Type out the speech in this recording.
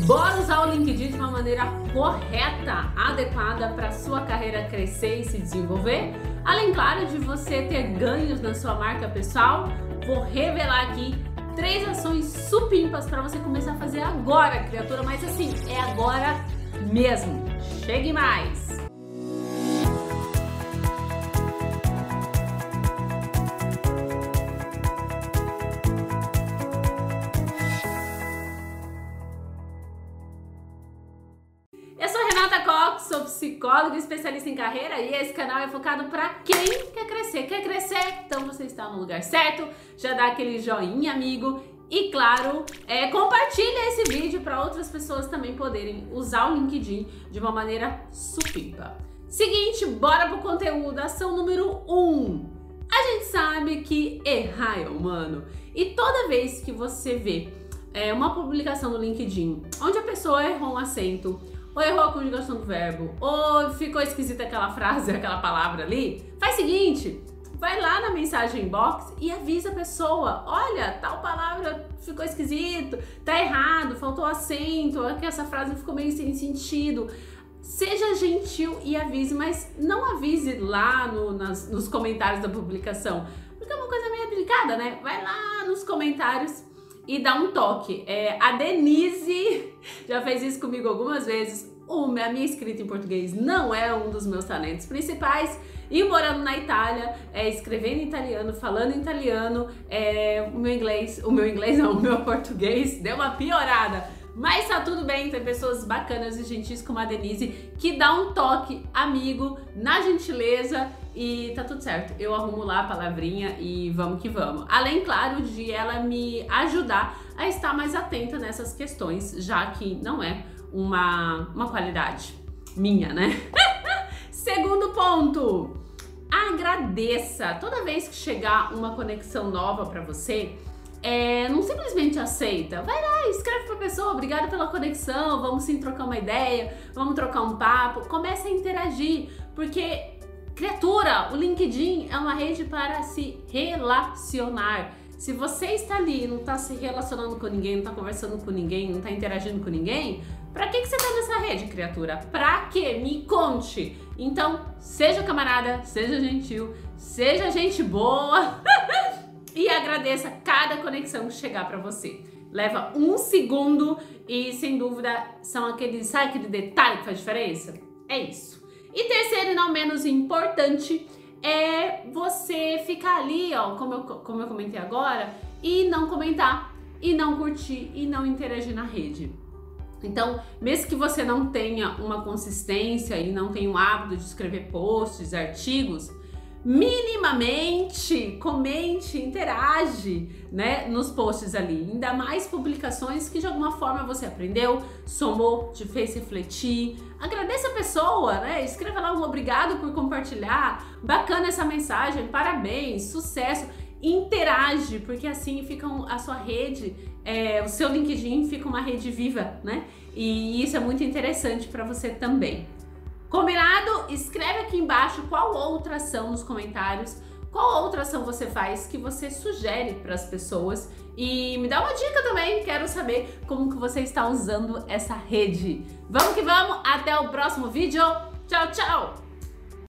Bora usar o LinkedIn de uma maneira correta, adequada para sua carreira crescer e se desenvolver? Além, claro, de você ter ganhos na sua marca pessoal, vou revelar aqui três ações supimpas para você começar a fazer agora, criatura, mas assim, é agora mesmo. Chegue mais! Sou psicóloga especialista em carreira e esse canal é focado para quem quer crescer. Quer crescer? Então você está no lugar certo. Já dá aquele joinha, amigo. E claro, é, compartilha esse vídeo para outras pessoas também poderem usar o LinkedIn de uma maneira supimpa. Seguinte, bora pro conteúdo. Ação número 1. Um. A gente sabe que errar é humano. E toda vez que você vê é, uma publicação no LinkedIn onde a pessoa errou um acento, ou errou a conjugação do verbo, ou ficou esquisita aquela frase, aquela palavra ali, faz o seguinte, vai lá na mensagem box e avisa a pessoa, olha, tal palavra ficou esquisito, tá errado, faltou acento, aqui essa frase ficou meio sem sentido. Seja gentil e avise, mas não avise lá no, nas, nos comentários da publicação, porque é uma coisa meio delicada, né? Vai lá nos comentários e dá um toque. É, a Denise já fez isso comigo algumas vezes. A minha escrita em português não é um dos meus talentos principais. E morando na Itália, é, escrevendo em italiano, falando em italiano, é, o meu inglês, o meu inglês não, o meu português deu uma piorada. Mas tá tudo bem, tem pessoas bacanas e gentis como a Denise que dá um toque amigo na gentileza e tá tudo certo. Eu arrumo lá a palavrinha e vamos que vamos. Além, claro, de ela me ajudar a estar mais atenta nessas questões, já que não é uma, uma qualidade minha, né? Segundo ponto, agradeça. Toda vez que chegar uma conexão nova para você, é, não simplesmente aceita. Vai lá, escreve pra pessoa, obrigada pela conexão, vamos sim trocar uma ideia, vamos trocar um papo. Comece a interagir, porque, criatura, o LinkedIn é uma rede para se relacionar. Se você está ali e não está se relacionando com ninguém, não está conversando com ninguém, não está interagindo com ninguém, para que, que você está nessa rede, criatura? Pra quê? Me conte! Então, seja camarada, seja gentil, seja gente boa. e agradeça cada conexão que chegar para você. Leva um segundo e sem dúvida são aqueles, sabe aquele detalhe que faz diferença? É isso. E terceiro e não menos importante é você ficar ali, ó, como eu, como eu comentei agora, e não comentar, e não curtir, e não interagir na rede. Então, mesmo que você não tenha uma consistência e não tenha o hábito de escrever posts, artigos, minimamente comente, interage, né, nos posts ali. Ainda mais publicações que de alguma forma você aprendeu, somou, te fez refletir. Agradeça a pessoa, né? Escreva lá um obrigado por compartilhar. Bacana essa mensagem, parabéns, sucesso. Interage, porque assim fica a sua rede, é, o seu LinkedIn fica uma rede viva, né? E isso é muito interessante para você também. Combinado? Escreve aqui embaixo qual outra ação nos comentários, qual outra ação você faz que você sugere para as pessoas e me dá uma dica também, quero saber como que você está usando essa rede. Vamos que vamos, até o próximo vídeo. Tchau, tchau!